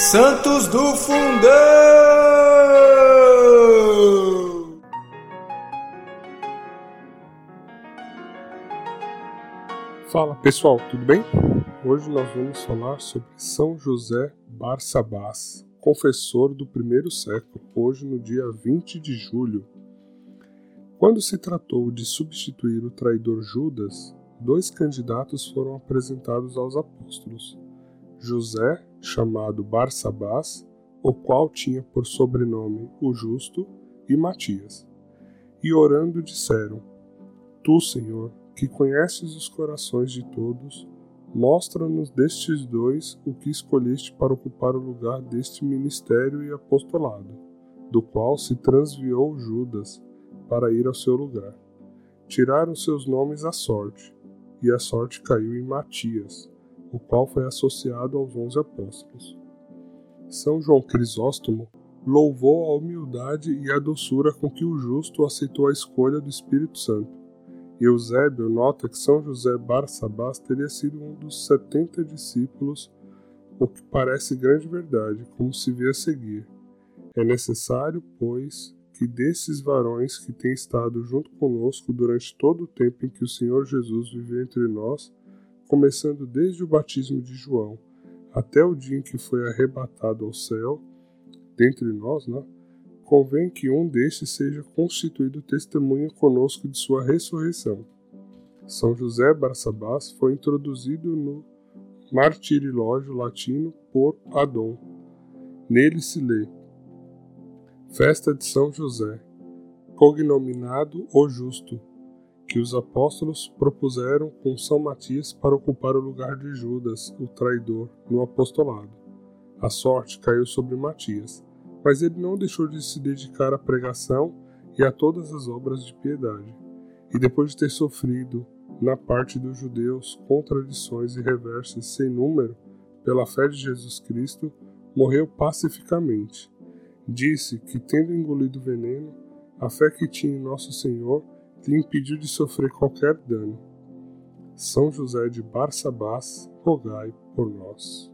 Santos do Fundão! Fala pessoal, tudo bem? Hoje nós vamos falar sobre São José Barsabás, confessor do primeiro século, hoje no dia 20 de julho. Quando se tratou de substituir o traidor Judas, dois candidatos foram apresentados aos apóstolos: José, chamado Barsabás, o qual tinha por sobrenome o Justo, e Matias. E orando disseram: Tu, Senhor, que conheces os corações de todos, mostra-nos destes dois o que escolheste para ocupar o lugar deste ministério e apostolado, do qual se transviou Judas para ir ao seu lugar. Tiraram seus nomes à sorte, e a sorte caiu em Matias, o qual foi associado aos onze apóstolos. São João Crisóstomo louvou a humildade e a doçura com que o justo aceitou a escolha do Espírito Santo. Eusébio nota que São José Barsabás teria sido um dos setenta discípulos, o que parece grande verdade, como se vê a seguir. É necessário, pois, que desses varões que têm estado junto conosco durante todo o tempo em que o Senhor Jesus viveu entre nós, começando desde o batismo de João até o dia em que foi arrebatado ao céu, dentre nós, né? convém que um destes seja constituído testemunha conosco de sua ressurreição. São José Barsabás foi introduzido no martirilógio latino por Adon. Nele se lê Festa de São José, cognominado o Justo, que os apóstolos propuseram com São Matias para ocupar o lugar de Judas, o traidor, no apostolado. A sorte caiu sobre Matias, mas ele não deixou de se dedicar à pregação e a todas as obras de piedade. E depois de ter sofrido, na parte dos judeus, contradições e reversas sem número, pela fé de Jesus Cristo, morreu pacificamente Disse que, tendo engolido veneno, a fé que tinha em Nosso Senhor lhe impediu de sofrer qualquer dano. São José de Barsabás, rogai por nós.